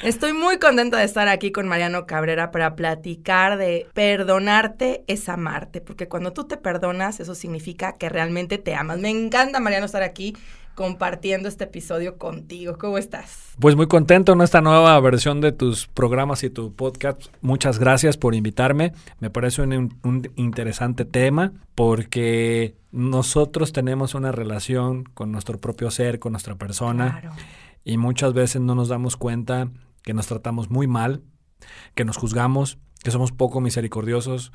Estoy muy contenta de estar aquí con Mariano Cabrera para platicar de perdonarte es amarte, porque cuando tú te perdonas, eso significa que realmente te amas. Me encanta, Mariano, estar aquí compartiendo este episodio contigo. ¿Cómo estás? Pues muy contento en esta nueva versión de tus programas y tu podcast. Muchas gracias por invitarme. Me parece un, un interesante tema porque nosotros tenemos una relación con nuestro propio ser, con nuestra persona. Claro. Y muchas veces no nos damos cuenta que nos tratamos muy mal, que nos juzgamos, que somos poco misericordiosos,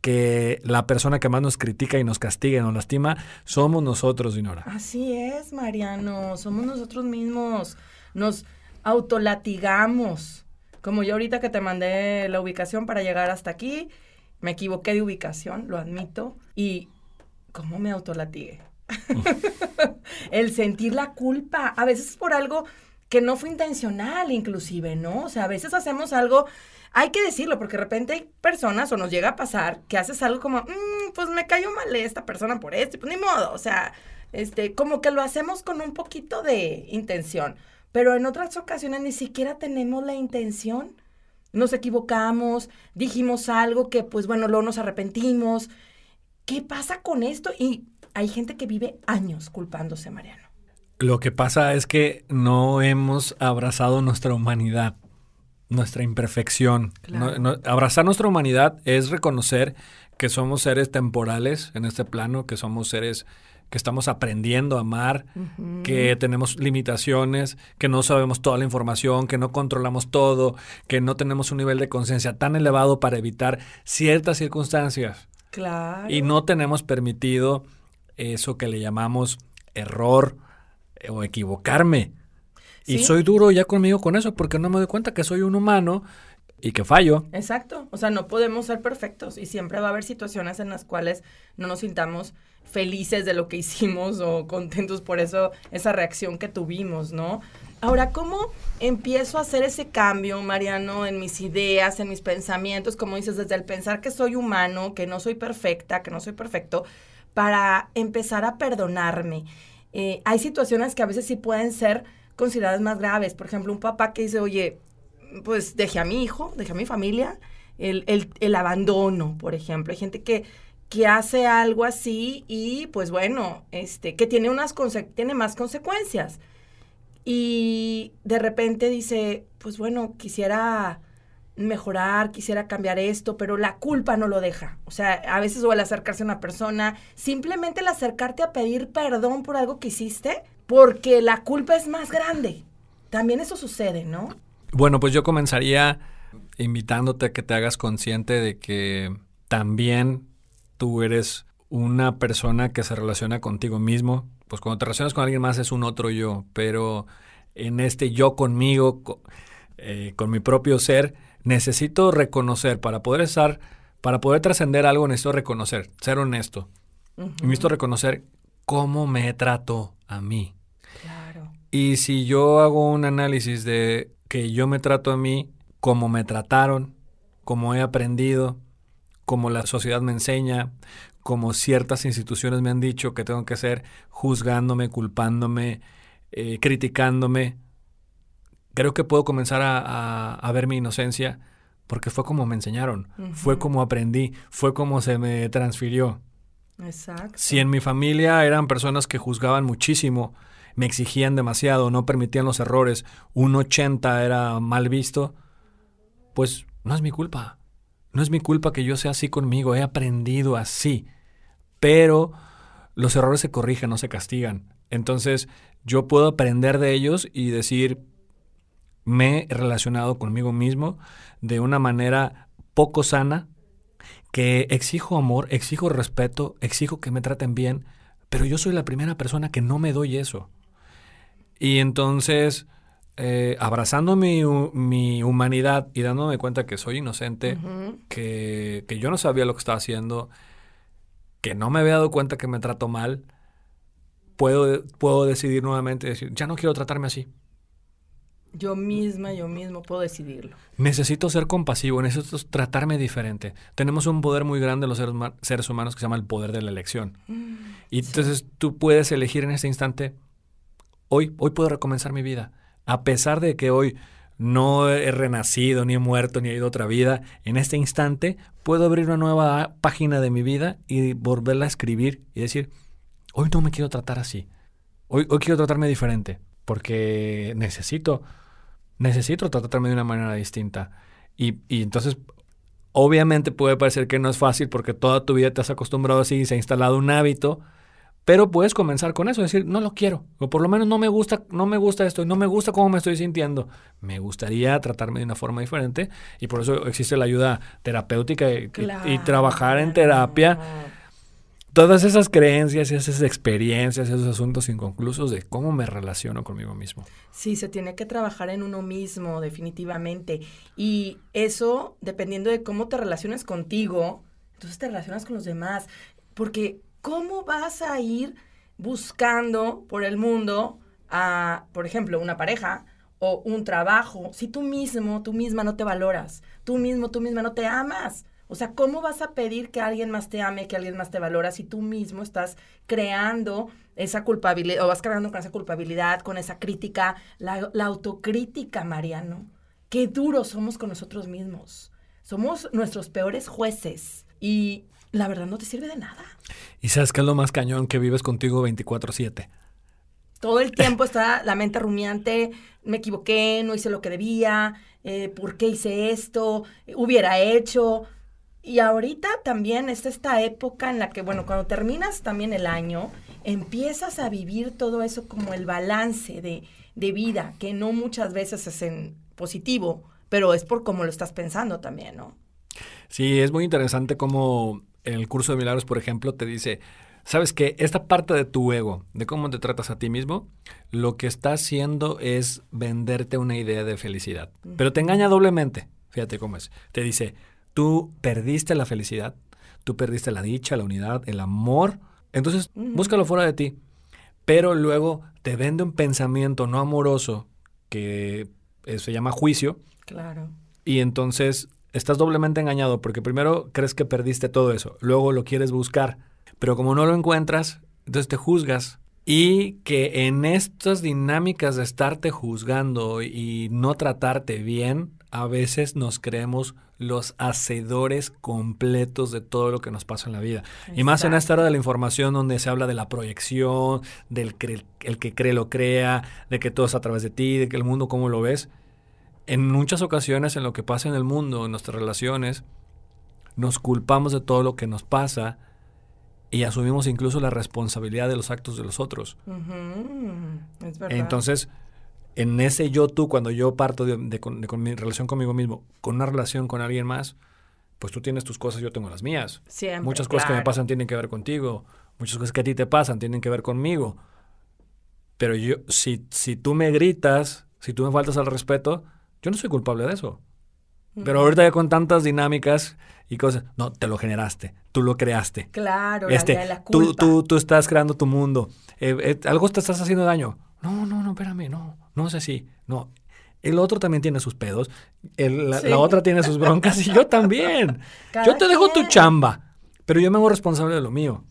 que la persona que más nos critica y nos castiga y nos lastima somos nosotros, Dinora. Así es, Mariano, somos nosotros mismos. Nos autolatigamos. Como yo ahorita que te mandé la ubicación para llegar hasta aquí, me equivoqué de ubicación, lo admito, y ¿cómo me autolatigué? El sentir la culpa, a veces por algo que no fue intencional inclusive, ¿no? O sea, a veces hacemos algo, hay que decirlo, porque de repente hay personas o nos llega a pasar que haces algo como, mm, pues me cayó mal esta persona por esto, pues ni modo, o sea, este, como que lo hacemos con un poquito de intención, pero en otras ocasiones ni siquiera tenemos la intención, nos equivocamos, dijimos algo que pues bueno, luego nos arrepentimos. ¿Qué pasa con esto? Y hay gente que vive años culpándose, Mariano. Lo que pasa es que no hemos abrazado nuestra humanidad, nuestra imperfección. abrazar nuestra humanidad es reconocer que somos seres temporales en este plano, que somos seres que estamos aprendiendo a amar, que tenemos limitaciones, que no sabemos toda la información, que no controlamos todo, que no tenemos un nivel de conciencia tan elevado para evitar ciertas circunstancias. Claro. Y no tenemos permitido eso que le llamamos error, o equivocarme. Y soy duro ya conmigo con eso porque no me doy cuenta que soy un humano y que fallo. Exacto. O sea, no podemos ser perfectos y siempre va a haber situaciones en las cuales no nos sintamos felices de lo que hicimos o contentos por eso, esa reacción que tuvimos, ¿no? Ahora, ¿cómo empiezo a hacer ese cambio, Mariano, en mis ideas, en mis pensamientos, como dices, desde el pensar que soy humano, que no soy perfecta, que no soy perfecto, para empezar a perdonarme? Eh, hay situaciones que a veces sí pueden ser consideradas más graves. Por ejemplo, un papá que dice, oye, pues dejé a mi hijo, dejé a mi familia, el, el, el abandono, por ejemplo. Hay gente que, que hace algo así y pues bueno, este, que tiene, unas tiene más consecuencias. Y de repente dice, pues bueno, quisiera mejorar, quisiera cambiar esto, pero la culpa no lo deja. O sea, a veces o al acercarse a una persona, simplemente el acercarte a pedir perdón por algo que hiciste, porque la culpa es más grande. También eso sucede, ¿no? Bueno, pues yo comenzaría invitándote a que te hagas consciente de que también tú eres una persona que se relaciona contigo mismo. Pues cuando te relacionas con alguien más es un otro yo, pero en este yo conmigo, eh, con mi propio ser, necesito reconocer, para poder estar, para poder trascender algo, necesito reconocer, ser honesto. Necesito reconocer cómo me trato a mí. Claro. Y si yo hago un análisis de que yo me trato a mí como me trataron, como he aprendido, como la sociedad me enseña, como ciertas instituciones me han dicho que tengo que ser, juzgándome, culpándome, eh, criticándome, creo que puedo comenzar a, ver mi inocencia porque fue como me enseñaron, fue como aprendí, fue como se me transfirió. Exacto. Si en mi familia eran personas que juzgaban muchísimo, me exigían demasiado, no permitían los errores, un 80 era mal visto, pues no es mi culpa. No es mi culpa que yo sea así conmigo, he aprendido así. Pero los errores se corrigen, no se castigan. Entonces yo puedo aprender de ellos y decir, me he relacionado conmigo mismo de una manera poco sana, que exijo amor, exijo respeto, exijo que me traten bien, pero yo soy la primera persona que no me doy eso. Y entonces, eh, abrazando mi, humanidad y dándome cuenta que soy inocente, que, que yo no sabía lo que estaba haciendo, que no me había dado cuenta que me trato mal, puedo, puedo decidir nuevamente decir, ya no quiero tratarme así. Yo misma, yo mismo puedo decidirlo. Necesito ser compasivo, necesito tratarme diferente. Tenemos un poder muy grande los seres, humanos que se llama el poder de la elección. Mm, y entonces tú puedes elegir en este instante, hoy, hoy puedo recomenzar mi vida. A pesar de que hoy no he renacido, ni he muerto, ni he ido a otra vida. En este instante puedo abrir una nueva página de mi vida y volverla a escribir y decir, hoy no me quiero tratar así. Hoy, hoy quiero tratarme diferente. Porque necesito, necesito tratarme de una manera distinta. Y, y entonces, obviamente puede parecer que no es fácil porque toda tu vida te has acostumbrado así y se ha instalado un hábito pero puedes comenzar con eso, decir, no lo quiero, o por lo menos no me gusta, no me gusta esto, y no me gusta cómo me estoy sintiendo. Me gustaría tratarme de una forma diferente y por eso existe la ayuda terapéutica y, trabajar en terapia. Todas esas creencias, esas experiencias, esos asuntos inconclusos de cómo me relaciono conmigo mismo. Sí, se tiene que trabajar en uno mismo, definitivamente. Y eso, dependiendo de cómo te relaciones contigo, entonces te relacionas con los demás. Porque ¿cómo vas a ir buscando por el mundo a, por ejemplo, una pareja o un trabajo si tú mismo, tú misma no te valoras, tú mismo, tú misma no te amas? O sea, ¿cómo vas a pedir que alguien más te ame, que alguien más te valora si tú mismo estás creando esa culpabilidad o vas cargando con esa culpabilidad, con esa crítica, la, la autocrítica, Mariano? Qué duros somos con nosotros mismos. Somos nuestros peores jueces. Y la verdad no te sirve de nada. ¿Y sabes qué es lo más cañón que vives contigo 24/7? Todo el tiempo está la mente rumiante, me equivoqué, no hice lo que debía, eh, ¿por qué hice esto? Hubiera hecho. Y ahorita también es esta época en la que, bueno, cuando terminas también el año, empiezas a vivir todo eso como el balance de, de vida, que no muchas veces es en positivo, pero es por cómo lo estás pensando también, ¿no? Sí, es muy interesante cómo en el curso de milagros, por ejemplo, te dice, sabes que esta parte de tu ego, de cómo te tratas a ti mismo, lo que está haciendo es venderte una idea de felicidad. Pero te engaña doblemente. Fíjate cómo es. Te dice, tú perdiste la felicidad, tú perdiste la dicha, la unidad, el amor. Entonces, búscalo fuera de ti. Pero luego te vende un pensamiento no amoroso que se llama juicio. Claro. Y entonces estás doblemente engañado porque primero crees que perdiste todo eso, luego lo quieres buscar, pero como no lo encuentras, entonces te juzgas. Y que en estas dinámicas de estarte juzgando y no tratarte bien, a veces nos creemos los hacedores completos de todo lo que nos pasa en la vida. Y más en esta era de la información donde se habla de la proyección, del que el que cree lo crea, de que todo es a través de ti, de que el mundo cómo lo ves en muchas ocasiones en lo que pasa en el mundo, en nuestras relaciones, nos culpamos de todo lo que nos pasa y asumimos incluso la responsabilidad de los actos de los otros. es verdad. Entonces, en ese yo tú, cuando yo parto de, con, mi relación conmigo mismo, con una relación con alguien más, pues tú tienes tus cosas, yo tengo las mías. Siempre, muchas cosas que me pasan tienen que ver contigo, muchas cosas que a ti te pasan tienen que ver conmigo. Pero yo, si, si tú me gritas, si tú me faltas al respeto, yo no soy culpable de eso. Pero ahorita ya con tantas dinámicas y cosas, no, te lo generaste, tú lo creaste. Claro, este, la, la Tú, tú, tú, estás creando tu mundo. Eh, eh, algo te estás haciendo daño. No, no, no, espérame, no, no es así. No, el otro también tiene sus pedos, la, otra tiene sus broncas y yo también. yo te dejo tu chamba, pero yo me hago responsable de lo mío.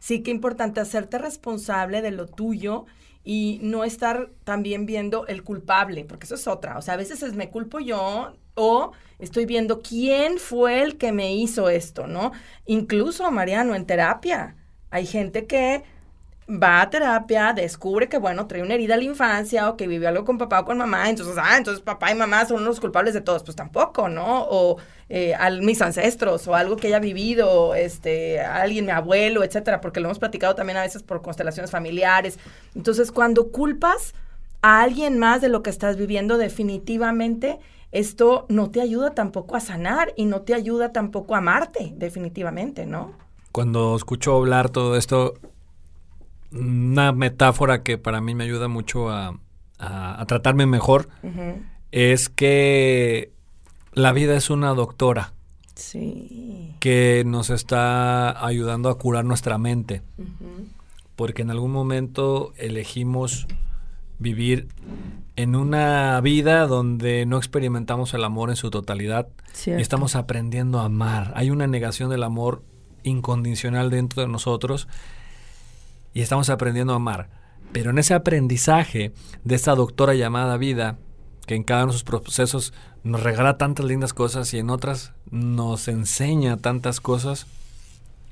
Sí, qué importante hacerte responsable de lo tuyo y no estar también viendo el culpable, porque eso es otra. O sea, a veces es me culpo yo o estoy viendo quién fue el que me hizo esto, ¿no? Incluso, Mariano, en terapia, hay gente que va a terapia, descubre que, bueno, trae una herida a la infancia o que vivió algo con papá o con mamá, entonces, ah, entonces papá y mamá son los culpables de todos, pues tampoco, ¿no? O eh, a mis ancestros o algo que haya vivido, este, alguien, mi abuelo, etcétera, porque lo hemos platicado también a veces por constelaciones familiares. Entonces, cuando culpas a alguien más de lo que estás viviendo, definitivamente esto no te ayuda tampoco a sanar y no te ayuda tampoco a amarte, definitivamente, ¿no? Cuando escucho hablar todo esto, una metáfora que para mí me ayuda mucho a, tratarme mejor es que la vida es una doctora. Sí. Que nos está ayudando a curar nuestra mente. Porque en algún momento elegimos vivir en una vida donde no experimentamos el amor en su totalidad. Y estamos aprendiendo a amar. Hay una negación del amor incondicional dentro de nosotros y estamos aprendiendo a amar. Pero en ese aprendizaje de esta doctora llamada vida, que en cada uno de sus procesos nos regala tantas lindas cosas y en otras nos enseña tantas cosas,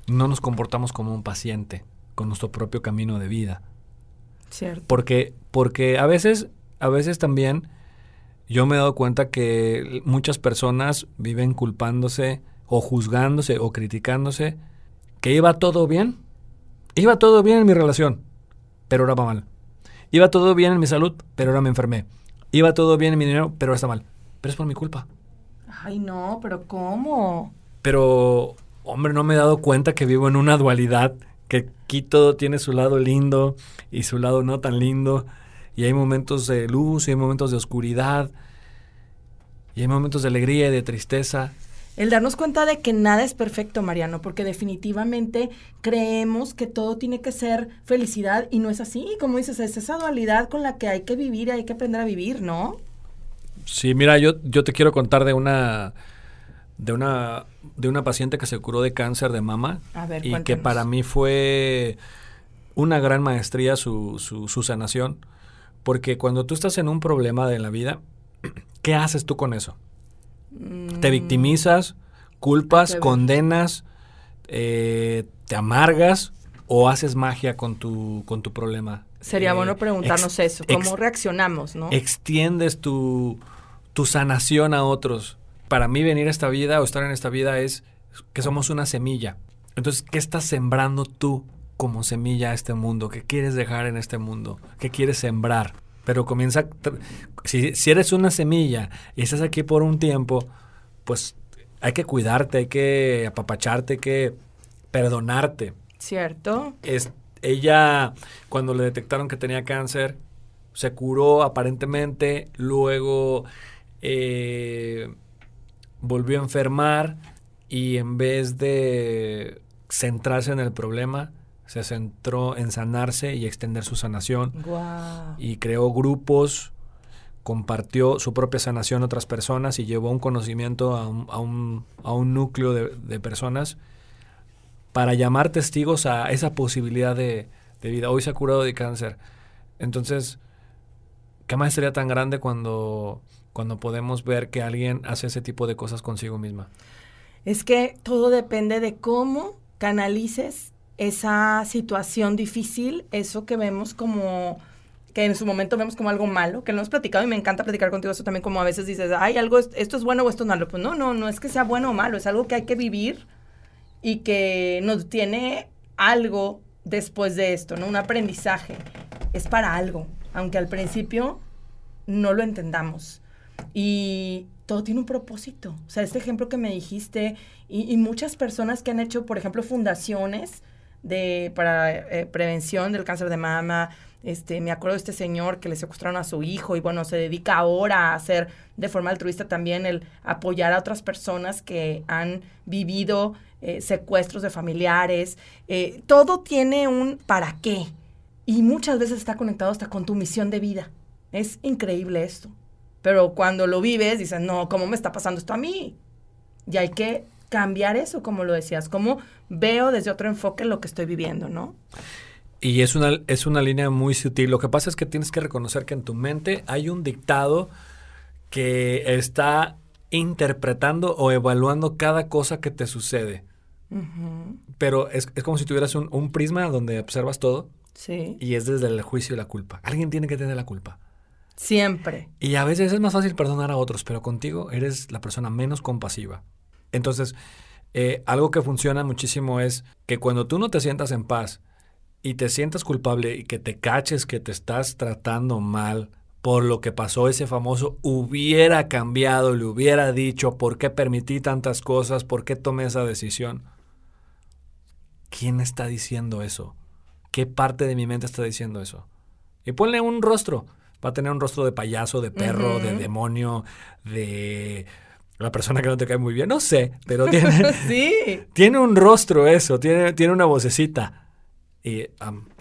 no nos comportamos como un paciente con nuestro propio camino de vida. Cierto. Porque, porque a veces, a veces también yo me he dado cuenta que muchas personas viven culpándose o juzgándose o criticándose que iba todo bien. Iba todo bien en mi relación, pero ahora va mal. Iba todo bien en mi salud, pero ahora me enfermé. Iba todo bien en mi dinero, pero ahora está mal. Pero es por mi culpa. Ay, no, pero ¿cómo? Pero, hombre, no me he dado cuenta que vivo en una dualidad, que aquí todo tiene su lado lindo y su lado no tan lindo. Y hay momentos de luz y hay momentos de oscuridad. Y hay momentos de alegría y de tristeza. El darnos cuenta de que nada es perfecto, Mariano, porque definitivamente creemos que todo tiene que ser felicidad y no es así. Como dices, es esa dualidad con la que hay que vivir y hay que aprender a vivir, ¿no? Sí, mira, yo, yo te quiero contar de una de una de una paciente que se curó de cáncer de mama A ver, y que para mí fue una gran maestría su, su, su sanación, porque cuando tú estás en un problema de la vida, ¿qué haces tú con eso? Te victimizas, culpas, ver. condenas, eh, te amargas o haces magia con tu, con tu problema. Sería Eh, bueno preguntarnos ex- eso, cómo ex- reaccionamos, ¿no? extiendes tu, tu sanación a otros. Para mí venir a esta vida o estar en esta vida es que somos una semilla. Entonces, ¿qué estás sembrando tú como semilla a este mundo? ¿Qué quieres dejar en este mundo? ¿Qué quieres sembrar? Pero comienza, si, si eres una semilla y estás aquí por un tiempo, pues hay que cuidarte, hay que apapacharte, hay que perdonarte ¿Cierto? es, ella, cuando le detectaron que tenía cáncer, se curó aparentemente, luego eh, volvió a enfermar y en vez de centrarse en el problema, se centró en sanarse y extender su sanación y creó grupos, compartió su propia sanación a otras personas y llevó un conocimiento a un, a un- a un núcleo de, de personas para llamar testigos a esa posibilidad de, de vida. Hoy se ha curado de cáncer. Entonces, ¿qué maestría tan grande cuando, cuando podemos ver que alguien hace ese tipo de cosas consigo misma? Es que todo depende de cómo canalices esa situación difícil, eso que vemos como que en su momento vemos como algo malo, que lo hemos platicado y me encanta platicar contigo eso también como a veces dices, ay, algo es- esto es bueno o esto es malo. Pues no, no, no es que sea bueno o malo, es algo que hay que vivir y que nos tiene algo después de esto, ¿no? Un aprendizaje. Es para algo, aunque al principio no lo entendamos. Y todo tiene un propósito. O sea, este ejemplo que me dijiste y muchas personas que han hecho, por ejemplo, fundaciones de, para eh, prevención del cáncer de mama. Este, me acuerdo de este señor que le secuestraron a su hijo y bueno, se dedica ahora a hacer de forma altruista también el apoyar a otras personas que han vivido eh, secuestros de familiares. Eh, todo tiene un para qué y muchas veces está conectado hasta con tu misión de vida. Es increíble esto. Pero cuando lo vives, dices, no, ¿cómo me está pasando esto a mí? Y hay que cambiar eso, como lo decías, cómo veo desde otro enfoque lo que estoy viviendo, ¿no? Y es una, es una línea muy sutil. Lo que pasa es que tienes que reconocer que en tu mente hay un dictado que está interpretando o evaluando cada cosa que te sucede. Pero es, es como si tuvieras un, un prisma donde observas todo Sí, y es desde el juicio y la culpa. Alguien tiene que tener la culpa. siempre. Y a veces es más fácil perdonar a otros, pero contigo eres la persona menos compasiva. Entonces, eh, algo que funciona muchísimo es que cuando tú no te sientas en paz y te sientas culpable y que te caches que te estás tratando mal por lo que pasó ese famoso hubiera cambiado, le hubiera dicho por qué permití tantas cosas, por qué tomé esa decisión. ¿Quién está diciendo eso? ¿Qué parte de mi mente está diciendo eso? Y ponle un rostro. Va a tener un rostro de payaso, de perro, de demonio, de la persona que no te cae muy bien. No sé, pero tiene, sí, tiene un rostro eso, tiene, tiene una vocecita. Y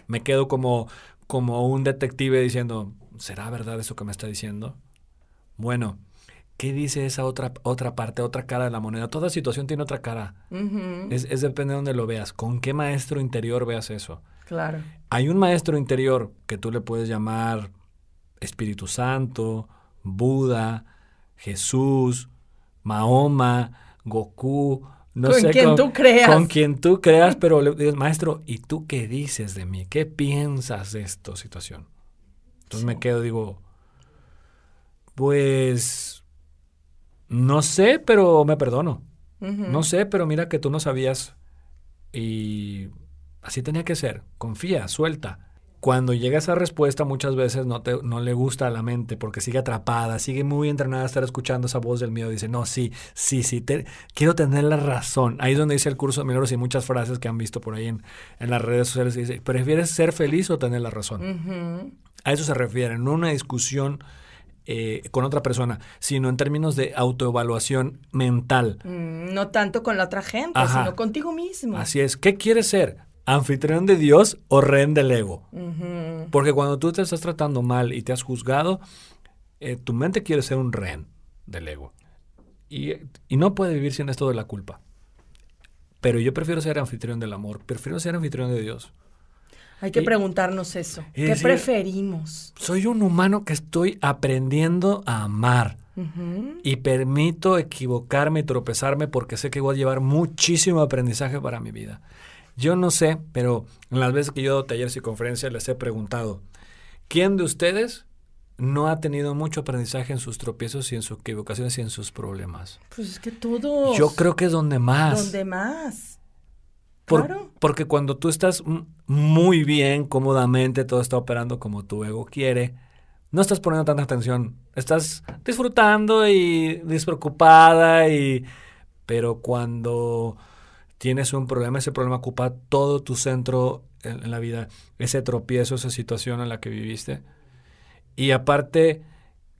me quedo como, como un detective diciendo, ¿será verdad eso que me está diciendo? Bueno, ¿qué dice esa otra, otra parte, otra cara de la moneda? Toda situación tiene otra cara. Es, es depende de dónde lo veas, con qué maestro interior veas eso. claro. Hay un maestro interior que tú le puedes llamar Espíritu Santo, Buda, Jesús, Mahoma, Goku, no con sé quien tú creas. Con quien tú creas, pero le dices, maestro, ¿y tú qué dices de mí? ¿Qué piensas de esta situación? Entonces me quedo, digo, pues, no sé, pero me perdono. No sé, pero mira que tú no sabías y así tenía que ser. Confía, suelta. Cuando llega esa respuesta muchas veces no, te, no le gusta a la mente porque sigue atrapada, sigue muy entrenada a estar escuchando esa voz del miedo. Dice, no, sí, sí, sí, quiero tener la razón. Ahí es donde dice el curso de milagros y muchas frases que han visto por ahí en, en las redes sociales. Dice, ¿prefieres ser feliz o tener la razón? A eso se refiere, no una discusión eh, con otra persona, sino en términos de autoevaluación mental. Mm, no tanto con la otra gente, sino contigo mismo. Así es. ¿Qué quieres ser? ¿Anfitrión de Dios o rehén del ego? Porque cuando tú te estás tratando mal y te has juzgado, eh, tu mente quiere ser un rehén del ego. Y, y no puede vivir sin esto de la culpa. Pero yo prefiero ser anfitrión del amor, prefiero ser anfitrión de Dios. Hay que preguntarnos eso. ¿Qué preferimos? Soy un humano que estoy aprendiendo a amar. Y permito equivocarme y tropezarme porque sé que voy a llevar muchísimo aprendizaje para mi vida. Yo no sé, pero en las veces que yo he dado talleres y conferencias les he preguntado, ¿quién de ustedes no ha tenido mucho aprendizaje en sus tropiezos y en sus equivocaciones y en sus problemas? Pues es que todos. Yo creo que es donde más. Donde más porque cuando tú estás muy bien, cómodamente, todo está operando como tu ego quiere, no estás poniendo tanta atención. Estás disfrutando y despreocupada y... Pero cuando tienes un problema, ese problema ocupa todo tu centro en, en la vida, ese tropiezo, esa situación en la que viviste. Y aparte,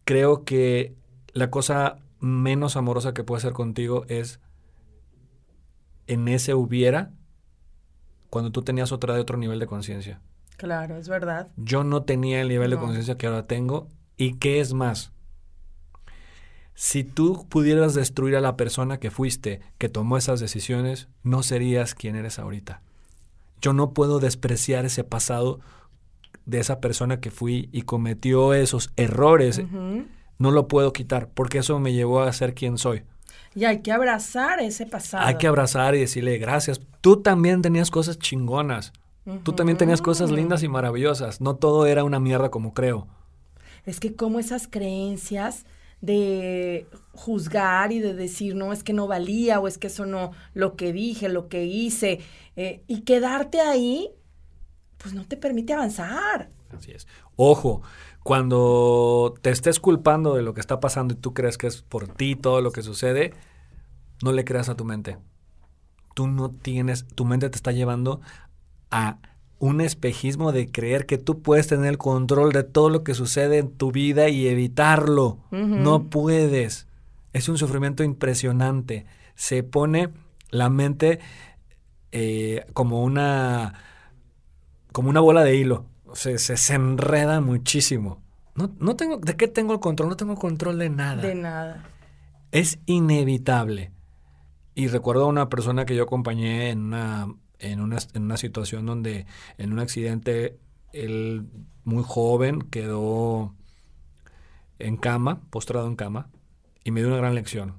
creo que la cosa menos amorosa que puede ser contigo es en ese hubiera cuando tú tenías otra de otro nivel de conciencia. Claro, es verdad. Yo no tenía el nivel de conciencia que ahora tengo. ¿Y qué es más? Si tú pudieras destruir a la persona que fuiste, que tomó esas decisiones, no serías quien eres ahorita. Yo no puedo despreciar ese pasado de esa persona que fui y cometió esos errores. No lo puedo quitar porque eso me llevó a ser quien soy. Y hay que abrazar ese pasado. Hay que abrazar y decirle gracias. Tú también tenías cosas chingonas. Tú también tenías cosas lindas y maravillosas. No todo era una mierda como creo. Es que como esas creencias de juzgar y de decir, no, es que no valía o es que eso no, lo que dije, lo que hice, eh, y quedarte ahí, pues no te permite avanzar. Así es. Ojo, cuando te estés culpando de lo que está pasando y tú crees que es por ti todo lo que sucede, no le creas a tu mente. Tú no tienes, tu mente te está llevando a un espejismo de creer que tú puedes tener el control de todo lo que sucede en tu vida y evitarlo. No puedes. Es un sufrimiento impresionante. Se pone la mente eh, como una como una bola de hilo se, se, enreda muchísimo. No, no tengo, ¿De qué tengo el control? No tengo control de nada. De nada. Es inevitable. Y recuerdo a una persona que yo acompañé en una, en una, en una situación donde en un accidente él muy joven quedó en cama, postrado en cama, y me dio una gran lección.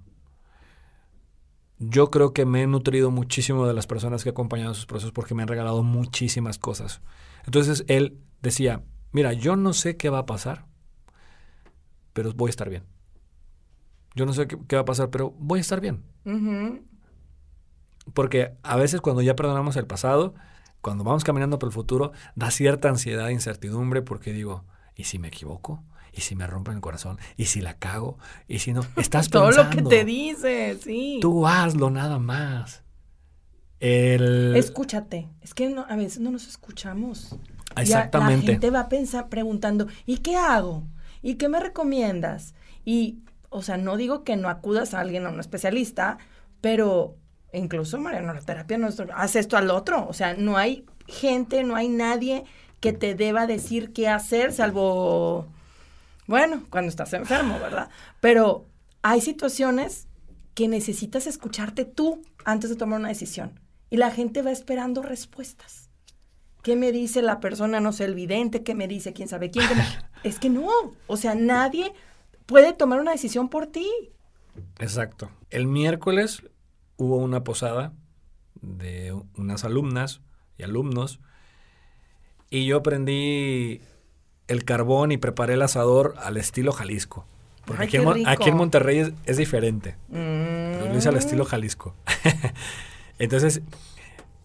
Yo creo que me he nutrido muchísimo de las personas que he acompañado en sus procesos porque me han regalado muchísimas cosas. Entonces él decía, mira, yo no sé qué va a pasar, pero voy a estar bien. Yo no sé qué, va a pasar, pero voy a estar bien. Porque a veces cuando ya perdonamos el pasado, cuando vamos caminando por el futuro, da cierta ansiedad e incertidumbre porque digo, ¿y si me equivoco? ¿Y si me rompen el corazón? ¿Y si la cago? ¿Y si no? Estás Todo lo que te dice, sí. Tú hazlo nada más. El... Escúchate. Es que a veces no nos escuchamos. Exactamente. la gente va pensar, preguntando, ¿y qué hago? ¿Y qué me recomiendas? Y, o sea, no digo que no acudas a alguien, a un especialista, pero incluso, Mariano, la terapia no es, haz esto al otro. O sea, no hay gente, no hay nadie que te deba decir qué hacer, salvo, bueno, cuando estás enfermo, ¿verdad? Pero hay situaciones que necesitas escucharte tú antes de tomar una decisión y la gente va esperando respuestas. ¿Qué me dice la persona, no sé, el vidente? ¿Qué me dice quién sabe quién? Es que no, o sea, nadie puede tomar una decisión por ti. Exacto. El miércoles hubo una posada de unas alumnas y alumnos y yo prendí el carbón y preparé el asador al estilo Jalisco. Porque Ay, aquí, en, aquí en Monterrey es, es diferente. Mm. Lo hice al estilo Jalisco. Entonces,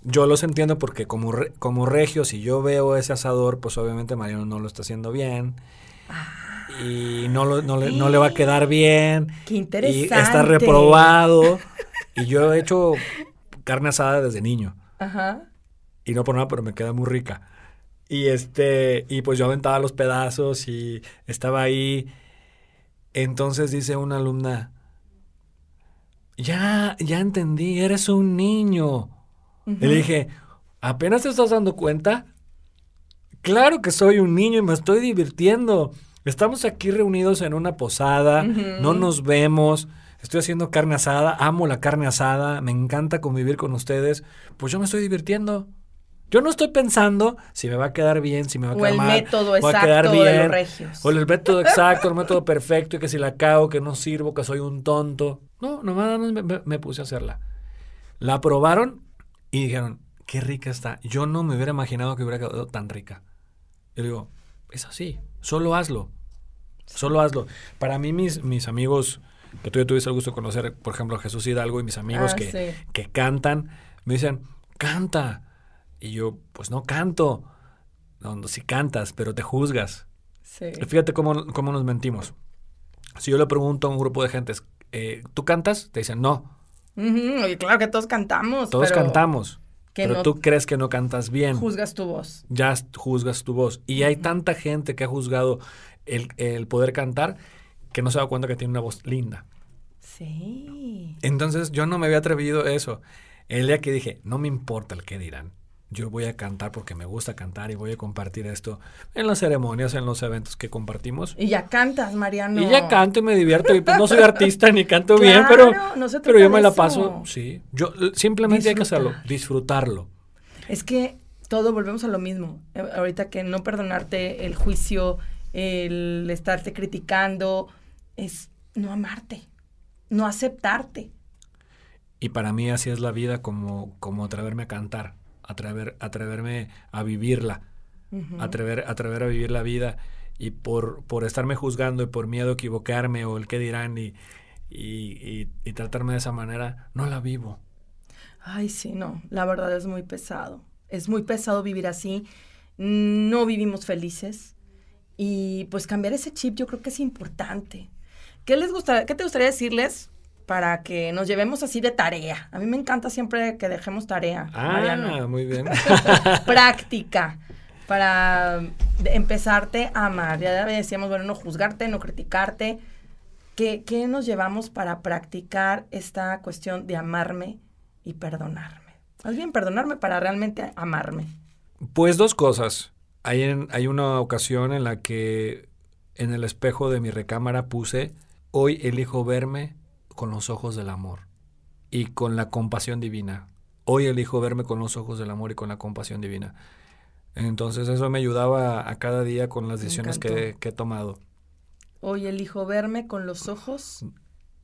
yo los entiendo porque como, re- como regio, si yo veo ese asador, pues obviamente Mariano no lo está haciendo bien. Y no, lo- no le, no le va a quedar bien. Qué Y interesante. está reprobado. y yo he hecho carne asada desde niño. Ajá. Y no por nada, pero me queda muy rica. Y este, y pues yo aventaba los pedazos y estaba ahí. Entonces dice una alumna, ya, ya entendí, eres un niño. Y le dije, ¿apenas te estás dando cuenta? Claro que soy un niño y me estoy divirtiendo. Estamos aquí reunidos en una posada, no nos vemos. Estoy haciendo carne asada, amo la carne asada, me encanta convivir con ustedes. Pues yo me estoy divirtiendo. Yo no estoy pensando si me va a quedar bien, si me va a O quedar el mal. método va a exacto quedar de los bien, regios. O el método exacto, el método perfecto, y que si la cago, que no sirvo, que soy un tonto. No, nomás me, me- me puse a hacerla. La probaron y dijeron, qué rica está. Yo no me hubiera imaginado que hubiera quedado tan rica. Yo digo, es así, solo hazlo. Solo hazlo. Para mí, mis, mis amigos, que tú ya tuviste el gusto de conocer, por ejemplo, Jesús Hidalgo y mis amigos Ah, que, sí. que cantan, me dicen, canta. Y yo, pues no canto. No, no, sí cantas, pero te juzgas. Sí. Fíjate cómo, cómo nos mentimos. Si yo le pregunto a un grupo de gentes, eh, ¿tú cantas? Te dicen, no, oye, claro que todos cantamos. todos pero cantamos. Pero no tú crees que no cantas bien. Juzgas tu voz. ya juzgas tu voz. Y hay tanta gente que ha juzgado el, el poder cantar que no se da cuenta que tiene una voz linda. Sí. Entonces yo no me había atrevido a eso. El día que dije, no me importa el que dirán. Yo voy a cantar porque me gusta cantar y voy a compartir esto en las ceremonias, en los eventos que compartimos. Y ya cantas, Mariano. Y ya canto y me divierto. Y pues no soy artista ni canto bien, pero, no pero yo me la paso. Sí. Yo simplemente hay que hacerlo, Disfrutar. disfrutarlo. Es que todo volvemos a lo mismo. Eh, Ahorita que no perdonarte el juicio, el estarte criticando, es no amarte, no aceptarte. Y para mí así es la vida como, como atreverme a cantar, atrever, atreverme a vivirla, atrever, atrever a vivir la vida. Y por, por estarme juzgando y por miedo a equivocarme o el qué dirán y, y, y- y tratarme de esa manera, no la vivo. Ay, sí, no, la verdad es muy pesado. Es muy pesado vivir así. No vivimos felices. Y pues cambiar ese chip yo creo que es importante. ¿Qué les gusta, qué te gustaría decirles para que nos llevemos así de tarea? A mí me encanta siempre que dejemos tarea. Ah, muy bien. práctica para empezarte a amar. Ya decíamos, bueno, no juzgarte, no criticarte. ¿Qué, qué nos llevamos para practicar esta cuestión de amarme y perdonarme? Más bien, perdonarme para realmente amarme. Pues dos cosas. Hay, en- hay una ocasión en la que en el espejo de mi recámara puse, hoy elijo verme con los ojos del amor y con la compasión divina. Hoy elijo verme con los ojos del amor y con la compasión divina. Entonces eso me ayudaba a cada día con las decisiones que, he tomado, Hoy elijo verme con los ojos.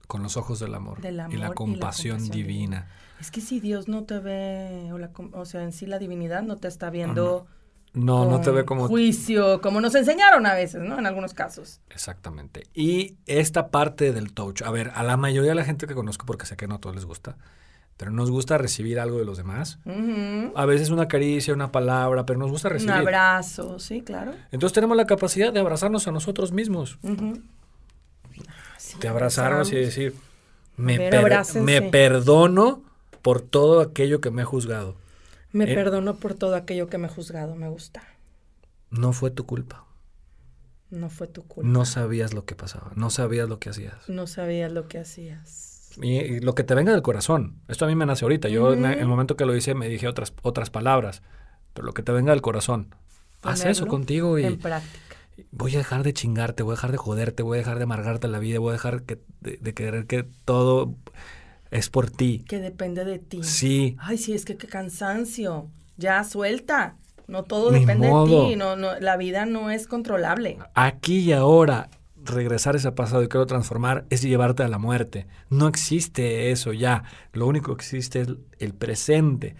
con los ojos del amor, Del amor y y la compasión divina. Es que si Dios no te ve, o, la o sea, en sí la divinidad no te está viendo No, no te ve como juicio, como nos enseñaron a veces, ¿no? En algunos casos. Exactamente. Y esta parte del touch, a ver, a la mayoría de la gente que conozco, porque sé que no a todos les gusta, pero nos gusta recibir algo de los demás. A veces una caricia, una palabra, pero nos gusta Un recibir. abrazo, sí, claro. Entonces tenemos la capacidad de abrazarnos a nosotros mismos, Ujú. Sí, de abrazarnos y decir, me, per- me perdono por todo aquello que me he juzgado. Me Eh. perdono por todo aquello que me he juzgado, me gusta. No fue tu culpa. No fue tu culpa. No sabías lo que pasaba, no sabías lo que hacías. No sabías lo que hacías. Y, y lo que te venga del corazón. Esto a mí me nace ahorita. Yo en el momento que lo hice me dije otras, otras palabras. Pero lo que te venga del corazón. Haz eso contigo y En práctica. voy a dejar de chingarte, voy a dejar de joderte, voy a dejar de amargarte la vida, voy a dejar que, de, de querer que todo es por ti. Que depende de ti. Sí, Ay, sí, es que qué cansancio. Ya suelta. No todo Ni depende modo. de ti. No, no, la vida no es controlable. aquí y ahora, regresar ese pasado y quiero transformar es llevarte a la muerte. No existe eso ya. Lo único que existe es el presente.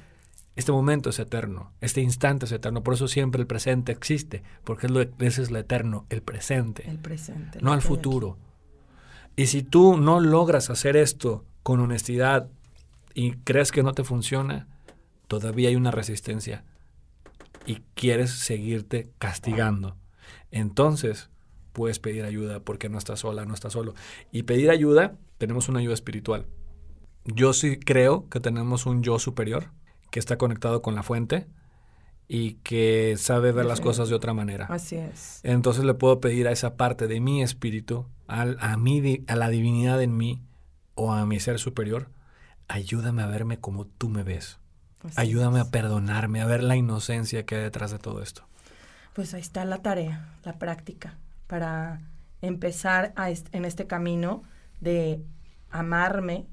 Este momento es eterno, este instante es eterno, por eso siempre el presente existe, porque es lo, ese es lo eterno, el presente. El presente. No al futuro. Y si tú no logras hacer esto con honestidad y crees que no te funciona, todavía hay una resistencia y quieres seguirte castigando. Entonces puedes pedir ayuda porque no estás sola, no estás solo. Y pedir ayuda, tenemos una ayuda espiritual. Yo sí creo que tenemos un yo superior que está conectado con la fuente y que sabe ver las cosas de otra manera. Así es. Entonces le puedo pedir a esa parte de mi espíritu, a, a, mí, a la divinidad en mí o a mi ser superior, ayúdame a verme como tú me ves. Así ayúdame es. a perdonarme, a ver la inocencia que hay detrás de todo esto. Pues ahí está la tarea, la práctica, para empezar a est en este camino de amarme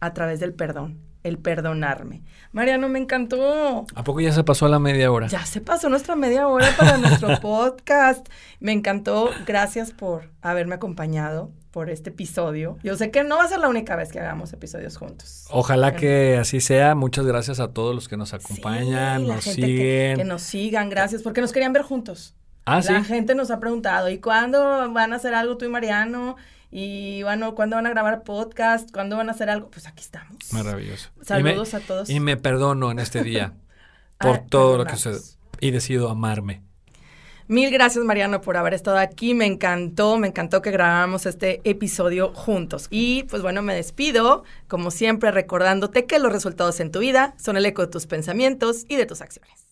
a través del perdón el perdonarme. Mariano, me encantó. ¿A poco ya se pasó la media hora? Ya se pasó nuestra media hora para nuestro podcast. Me encantó. Gracias por haberme acompañado por este episodio. Yo sé que no va a ser la única vez que hagamos episodios juntos. Ojalá que así sea. Muchas gracias a todos los que nos acompañan, sí, nos siguen. Que, que, nos sigan, gracias, porque nos querían ver juntos. Ah, la gente nos ha preguntado, ¿y cuándo van a hacer algo tú y Mariano? Y bueno, ¿cuándo van a grabar podcast? ¿Cuándo van a hacer algo? Pues aquí estamos. Maravilloso. Saludos me, a todos. Y me perdono en este día por ah, todo lo que se... Y decido amarme. Mil gracias, Mariano, por haber estado aquí. Me encantó, me encantó que grabáramos este episodio juntos. Y pues bueno, me despido, como siempre, recordándote que los resultados en tu vida son el eco de tus pensamientos y de tus acciones.